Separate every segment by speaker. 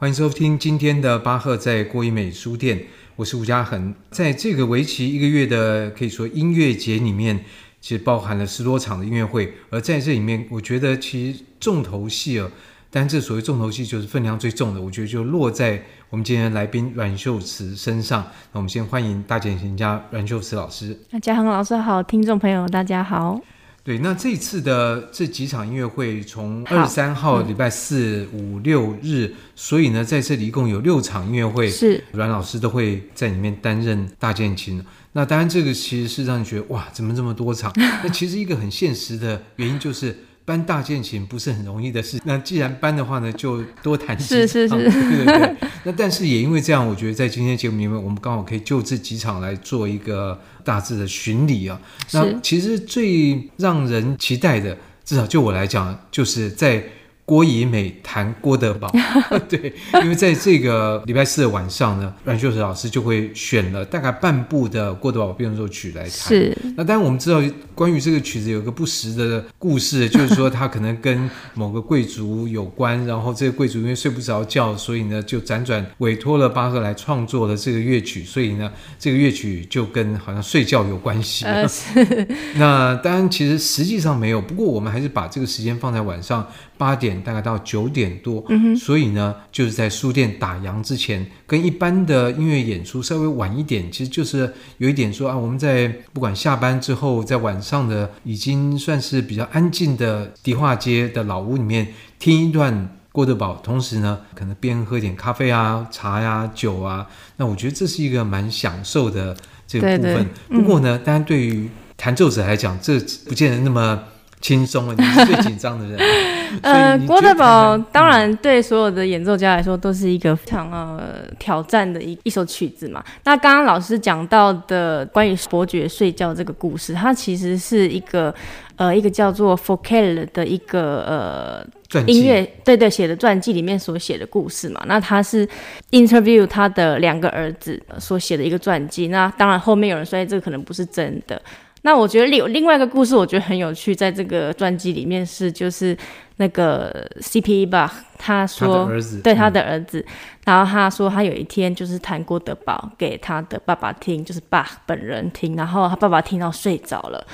Speaker 1: 欢迎收听今天的巴赫在郭一美书店，我是吴家恒。在这个为期一个月的可以说音乐节里面，其实包含了十多场的音乐会。而在这里面，我觉得其实重头戏啊，但这所谓重头戏就是分量最重的，我觉得就落在我们今天的来宾阮秀慈身上。那我们先欢迎大键琴家阮秀慈老师。
Speaker 2: 那嘉恒老师好，听众朋友大家好。
Speaker 1: 对，那这次的这几场音乐会，从二十三号礼拜四、五、六日，所以呢，在这里一共有六场音乐会，
Speaker 2: 是
Speaker 1: 阮老师都会在里面担任大键琴。那当然，这个其实是让你觉得哇，怎么这么多场？那其实一个很现实的原因就是。搬大键琴不是很容易的事，那既然搬的话呢，就多弹几场。
Speaker 2: 是是是，
Speaker 1: 对对对。那但是也因为这样，我觉得在今天节目里面，我们刚好可以就这几场来做一个大致的巡礼啊。那其实最让人期待的，至少就我来讲，就是在。郭怡美弹郭德堡，对，因为在这个礼拜四的晚上呢，阮秀石老师就会选了大概半部的郭德堡变奏曲来弹。
Speaker 2: 是，
Speaker 1: 那当然我们知道，关于这个曲子有个不实的故事，就是说他可能跟某个贵族有关，然后这个贵族因为睡不着觉，所以呢就辗转委托了巴赫来创作了这个乐曲，所以呢这个乐曲就跟好像睡觉有关系。
Speaker 2: 呃，是。
Speaker 1: 那当然其实实际上没有，不过我们还是把这个时间放在晚上八点。大概到九点多，所以呢，就是在书店打烊之前，跟一般的音乐演出稍微晚一点，其实就是有一点说啊，我们在不管下班之后，在晚上的已经算是比较安静的迪化街的老屋里面听一段郭德堡，同时呢，可能边喝点咖啡啊、茶呀、啊、酒啊，那我觉得这是一个蛮享受的这个部分。对对，不过呢，当然对于弹奏者来讲，这不见得那么。轻松了，你是最紧张的人。
Speaker 2: 呃，郭德宝当然对所有的演奏家来说都是一个非常呃挑战的一一首曲子嘛。那刚刚老师讲到的关于伯爵睡觉这个故事，它其实是一个呃一个叫做 Forkel 的一个呃音乐对对写的传记里面所写的故事嘛。那他是 interview 他的两个儿子所写的一个传记。那当然后面有人说，哎，这个可能不是真的。那我觉得另另外一个故事，我觉得很有趣，在这个传记里面是就是那个 C.P. 吧，他说对他的儿子，嗯，然后他说他有一天就是弹郭德宝给他的爸爸听，就是巴赫本人听，然后他爸爸听到睡着了，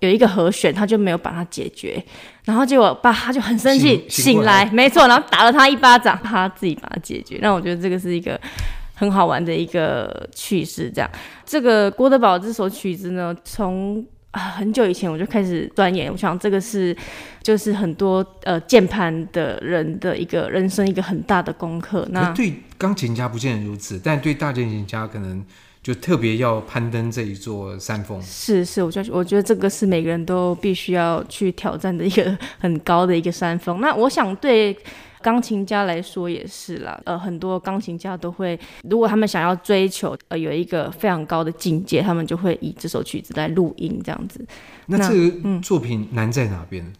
Speaker 2: 有一个和弦他就没有把它解决，然后结果爸他就很生气醒，醒来，没错，然后打了他一巴掌，他自己把它解决。那我觉得这个是一个。很好玩的一个趣事，这样，这个郭德宝这首曲子呢，从啊很久以前我就开始钻研，我想这个是就是很多呃键盘的人的一个人生一个很大的功课。那
Speaker 1: 对钢琴家不见得如此，但对大键琴家可能就特别要攀登这一座山峰。
Speaker 2: 是是，我觉得我觉得这个是每个人都必须要去挑战的一个很高的一个山峰。那我想对。钢琴家来说也是啦，呃，很多钢琴家都会，如果他们想要追求呃有一个非常高的境界，他们就会以这首曲子来录音这样子。
Speaker 1: 那这个作品难在哪边？嗯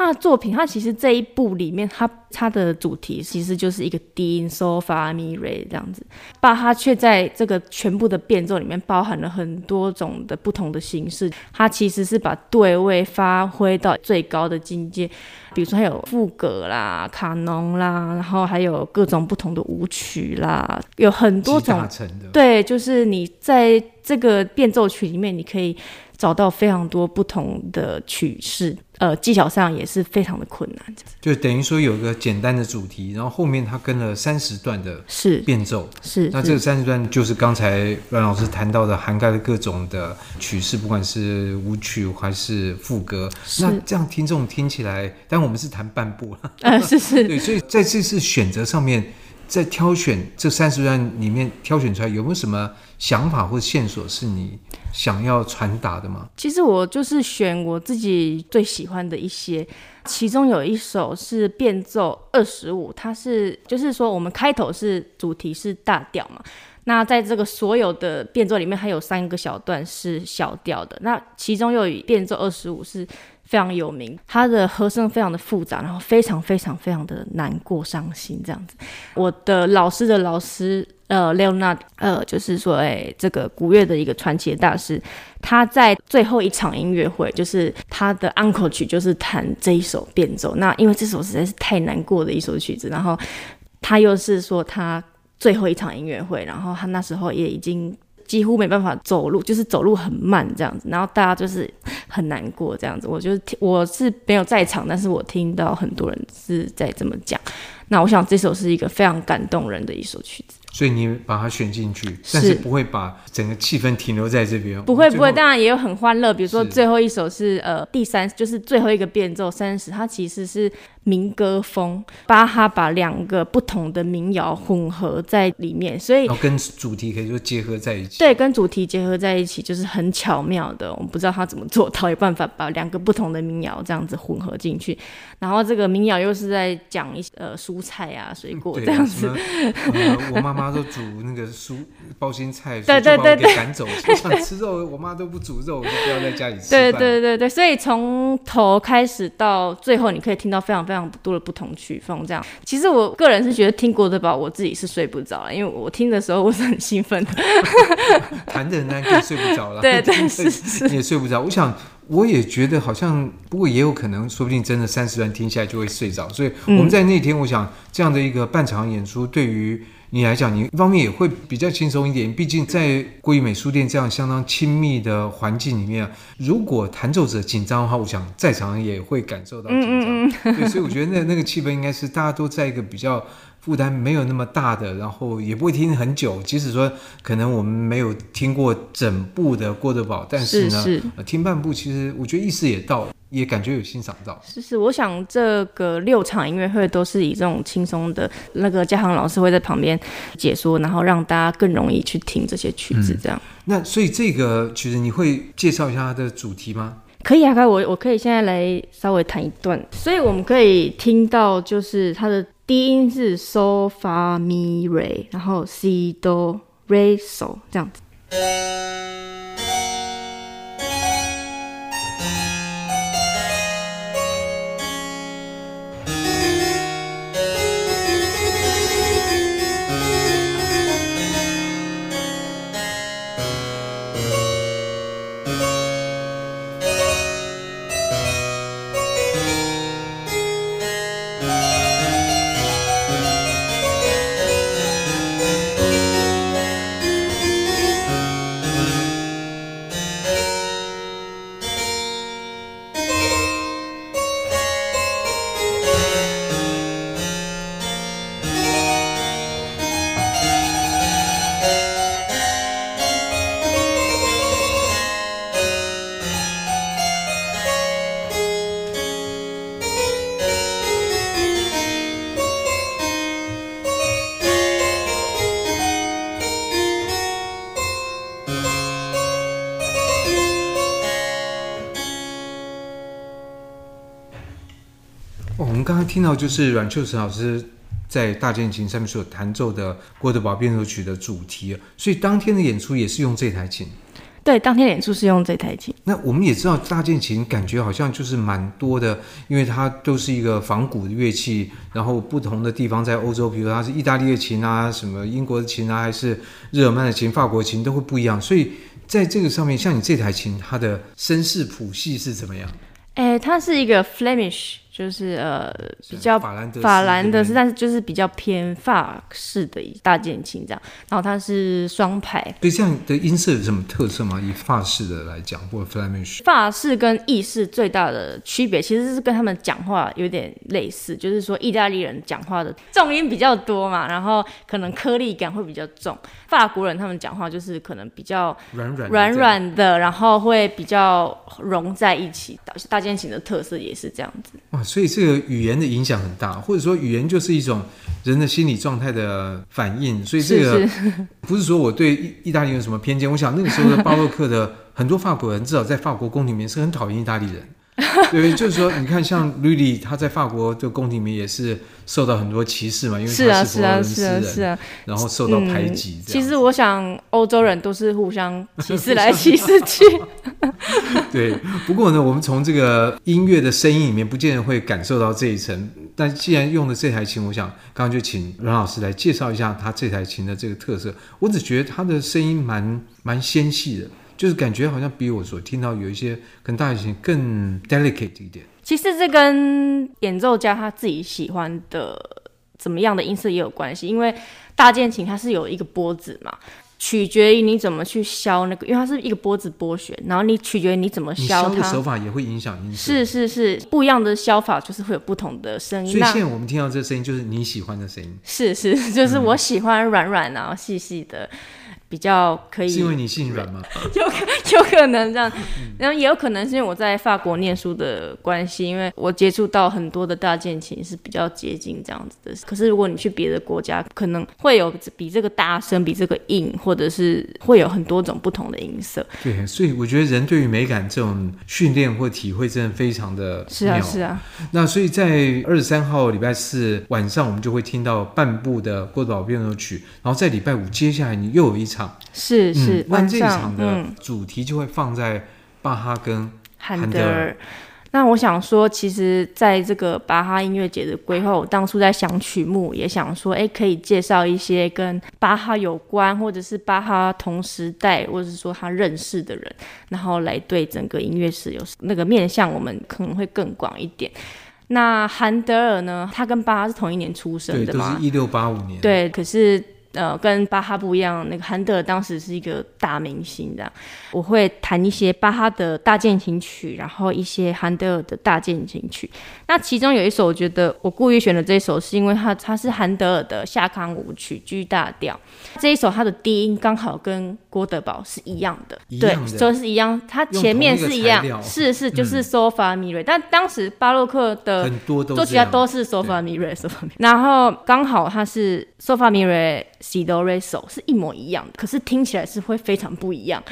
Speaker 2: 他的作品，他其实这一部里面，他他的主题其实就是一个低音 so fa mi re 这样子，但他却在这个全部的变奏里面包含了很多种的不同的形式，他其实是把对位发挥到最高的境界，比如说还有赋格啦、卡农啦，然后还有各种不同的舞曲啦，有很多种，对，就是你在这个变奏曲里面，你可以。找到非常多不同的曲式，呃，技巧上也是非常的困难。
Speaker 1: 就等于说有一个简单的主题，然后后面他跟了三十段的是变奏，
Speaker 2: 是。
Speaker 1: 那这个三十段就是刚才阮老师谈到的，涵盖了各种的曲式，不管是舞曲还是副歌。那这样听众听起来，但我们是弹半部了，
Speaker 2: 呃，是是。
Speaker 1: 对，所以在这次选择上面，在挑选这三十段里面挑选出来，有没有什么想法或线索是你？想要传达的吗？
Speaker 2: 其实我就是选我自己最喜欢的一些，其中有一首是变奏二十五，它是就是说我们开头是主题是大调嘛，那在这个所有的变奏里面还有三个小段是小调的，那其中又以变奏二十五是非常有名，他的和声非常的复杂，然后非常非常非常的难过伤心这样子。我的老师的老师。呃，Leonard，呃，就是说，哎，这个古乐的一个传奇的大师，他在最后一场音乐会，就是他的安可曲，就是弹这一首变奏。那因为这首实在是太难过的一首曲子，然后。他又是说他最后一场音乐会，然后他那时候也已经几乎没办法走路，就是走路很慢这样子，然后大家就是很难过这样子。我就是，我是没有在场，但是我听到很多人是在这么讲。那我想这首是一个非常感动人的一首曲子。
Speaker 1: 所以你把它选进去，但是不会把整个气氛停留在这边。
Speaker 2: 不会不会，当然也有很欢乐。比如说最后一首是，是呃第三，就是最后一个变奏三十，它其实是民歌风。巴哈把两个不同的民谣混合在里面，所以
Speaker 1: 跟主题可以说结合在一起。
Speaker 2: 对，跟主题结合在一起，就是很巧妙的。我们不知道他怎么做到，有办法把两个不同的民谣这样子混合进去。然后这个民谣又是在讲一些呃蔬菜啊、水果这样子。
Speaker 1: 呃、我妈妈。妈都煮那个蔬包心菜，对对对，给赶走。我 想吃肉，我妈都不煮肉，我就不要在家里吃。
Speaker 2: 对对对对，所以从头开始到最后，你可以听到非常非常多的不同曲风。这样，其实我个人是觉得听郭德宝，我自己是睡不着了，因为我听的时候我是很兴奋的。
Speaker 1: 弹的人当睡不着了，
Speaker 2: 对对是是，
Speaker 1: 你也睡不着。我想。我也觉得好像，不过也有可能，说不定真的三十段听下来就会睡着。所以我们在那天，我想这样的一个半场演出，对于你来讲，你一方面也会比较轻松一点。毕竟在国语美术店这样相当亲密的环境里面，如果弹奏者紧张的话，我想在场也会感受到紧张。对，所以我觉得那那个气氛应该是大家都在一个比较。负担没有那么大的，然后也不会听很久。即使说可能我们没有听过整部的郭德宝，但是呢，是是呃、听半部，其实我觉得意思也到，也感觉有欣赏到。
Speaker 2: 是是，我想这个六场音乐会都是以这种轻松的，那个嘉航老师会在旁边解说，然后让大家更容易去听这些曲子。这样、嗯。
Speaker 1: 那所以这个曲子你会介绍一下它的主题吗？
Speaker 2: 可以啊，可以，我我可以现在来稍微弹一段。所以我们可以听到，就是它的。低音是 so fa mi re，然后 si do re so 这样子。
Speaker 1: 听到就是阮秋成老师在大键琴上面所弹奏的郭德宝变奏曲的主题，所以当天的演出也是用这台琴。
Speaker 2: 对，当天演出是用这台琴。
Speaker 1: 那我们也知道大键琴感觉好像就是蛮多的，因为它都是一个仿古的乐器，然后不同的地方在欧洲，比如它是意大利的琴啊，什么英国的琴啊，还是日耳曼的琴、法国琴都会不一样。所以在这个上面，像你这台琴，它的声势谱系是怎么样？
Speaker 2: 哎，它是一个 Flemish。就是呃比较法兰德法兰德斯，但是就是比较偏法式的大键琴这样，然后它是双排。
Speaker 1: 对，这样的音色有什么特色吗？以法式的来讲，或者 Flemish。
Speaker 2: 法式跟意式最大的区别，其实是跟他们讲话有点类似，就是说意大利人讲话的重音比较多嘛，然后可能颗粒感会比较重。法国人他们讲话就是可能比较软软软软的，然后会比较融在一起。大大键琴的特色也是这样子。
Speaker 1: 所以这个语言的影响很大，或者说语言就是一种人的心理状态的反应。所以这个不是说我对意意大利有什么偏见。我想那个时候的巴洛克的很多法国人，至少在法国宫廷里面是很讨厌意大利人。对，就是说，你看，像吕里，他在法国的宫廷里面也是受到很多歧视嘛，因为他是佛罗伦斯人，是啊，是啊，是啊，然后受到排挤，嗯。
Speaker 2: 其实我想，欧洲人都是互相歧视来 歧视去。
Speaker 1: 对，不过呢，我们从这个音乐的声音里面，不见得会感受到这一层。但既然用的这台琴，我想刚刚就请阮老师来介绍一下他这台琴的这个特色。我只觉得他的声音蛮蛮纤细的。就是感觉好像比我所听到有一些跟大提琴更 delicate 一点。
Speaker 2: 其实这跟演奏家他自己喜欢的怎么样的音色也有关系，因为大键琴它是有一个拨子嘛。取决于你怎么去削那个，因为它是一个波子剥削，然后你取决于你怎么削它。
Speaker 1: 你削的手法也会影响音色。
Speaker 2: 是是是，不一样的削法就是会有不同的声音。
Speaker 1: 所以现在我们听到这个声音就是你喜欢的声音。
Speaker 2: 是是，就是我喜欢软软然后细细的。嗯比较可以，
Speaker 1: 是因为你姓阮吗？
Speaker 2: 有可有可能这样，然后也有可能是因为我在法国念书的关系，因为我接触到很多的大键琴是比较接近这样子的。可是如果你去别的国家，可能会有比这个大声，比这个硬，或者是会有很多种不同的音色。
Speaker 1: 对，所以我觉得人对于美感这种训练或体会真的非常的
Speaker 2: 是啊是啊。
Speaker 1: 那所以在二十三号礼拜四晚上，我们就会听到半部的郭德堡变奏曲，然后在礼拜五接下来你又有一场。
Speaker 2: 是是，
Speaker 1: 那、嗯、这一场的主题就会放在巴哈跟韩德尔。
Speaker 2: 嗯、那我想说，其实在这个巴哈音乐节的规划，我当初在想曲目，也想说，哎，可以介绍一些跟巴哈有关，或者是巴哈同时代，或者是说他认识的人，然后来对整个音乐史有那个面向，我们可能会更广一点。那韩德尔呢？他跟巴哈是同一年出生的嘛？
Speaker 1: 对，都是一六八五年。
Speaker 2: 对，可是。呃，跟巴哈不一样，那个韩德尔当时是一个大明星，这样。我会弹一些巴哈的大键琴曲，然后一些韩德尔的大键琴曲。那其中有一首，我觉得我故意选的这一首，是因为它它是韩德尔的夏康舞曲 G 大调。这一首它的低音刚好跟郭德堡是一样的，对，就是一样，它前面是一样，是是就是嗦发咪瑞。但当时巴洛克的
Speaker 1: 很多都
Speaker 2: 做起来都是嗦发咪瑞，嗦发咪。然后刚好它是嗦发咪瑞。西哆瑞嗦是一模一样的，可是听起来是会非常不一样，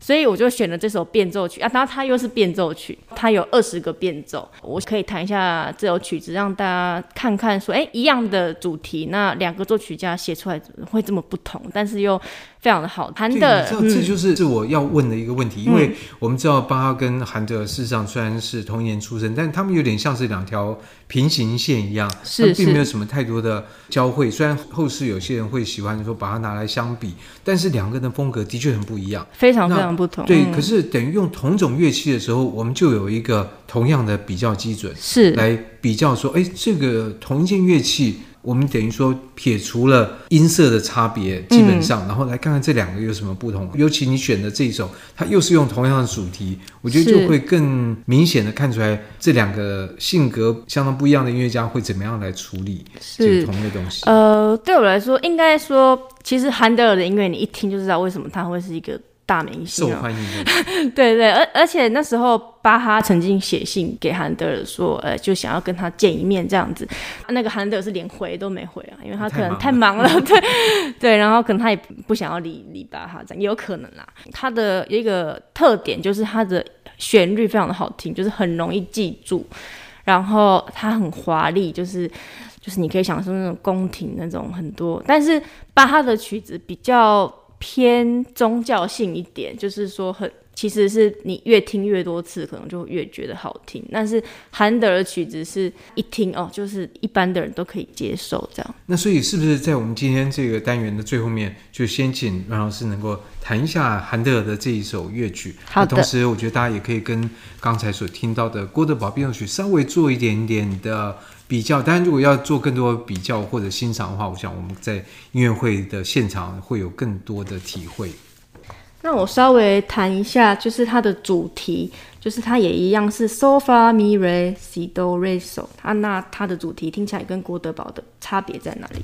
Speaker 2: 所以我就选了这首变奏曲啊。当然它又是变奏曲，它有二十个变奏，我可以弹一下这首曲子，让大家看看说，哎，一样的主题，那两个作曲家写出来会这么不同，但是又。非常的好，韩德这，
Speaker 1: 这就是是我要问的一个问题，嗯、因为我们知道巴哈跟韩德事实上虽然是同一年出生，但他们有点像是两条平行线一样，是，并没有什么太多的交汇。虽然后世有些人会喜欢说把它拿来相比，但是两个人的风格的确很不一样，
Speaker 2: 非常非常不同。
Speaker 1: 对，嗯、可是等于用同种乐器的时候，我们就有一个同样的比较基准，
Speaker 2: 是
Speaker 1: 来比较说，哎，这个同一件乐器。我们等于说撇除了音色的差别，基本上，嗯、然后来看看这两个有什么不同。尤其你选的这一首，它又是用同样的主题，我觉得就会更明显的看出来这两个性格相当不一样的音乐家会怎么样来处理这个同一个东西。
Speaker 2: 呃，对我来说，应该说，其实韩德尔的音乐你一听就知道为什么他会是一个。大明星、喔，受欢迎的。对对，而而且那时候巴哈曾经写信给韩德尔说，呃，就想要跟他见一面这样子。那个韩德尔是连回都没回啊，因为他可能太忙了，对对，然后可能他也不想要理理巴哈这样，也有可能啦。他的一个特点就是他的旋律非常的好听，就是很容易记住，然后他很华丽，就是就是你可以享受那种宫廷那种很多，但是巴哈的曲子比较。偏宗教性一点，就是说很，其实是你越听越多次，可能就越觉得好听。但是韩德尔的曲子是一听哦，就是一般的人都可以接受这样。
Speaker 1: 那所以是不是在我们今天这个单元的最后面，就先请阮老师能够弹一下韩德尔的这一首乐曲？
Speaker 2: 好的。
Speaker 1: 同时，我觉得大家也可以跟刚才所听到的郭德堡变奏曲稍微做一点点的。比较，当然，如果要做更多比较或者欣赏的话，我想我们在音乐会的现场会有更多的体会。
Speaker 2: 那我稍微谈一下，就是它的主题，就是它也一样是 So fa mi re si do re so。它那它的主题听起来跟郭德宝的差别在哪里？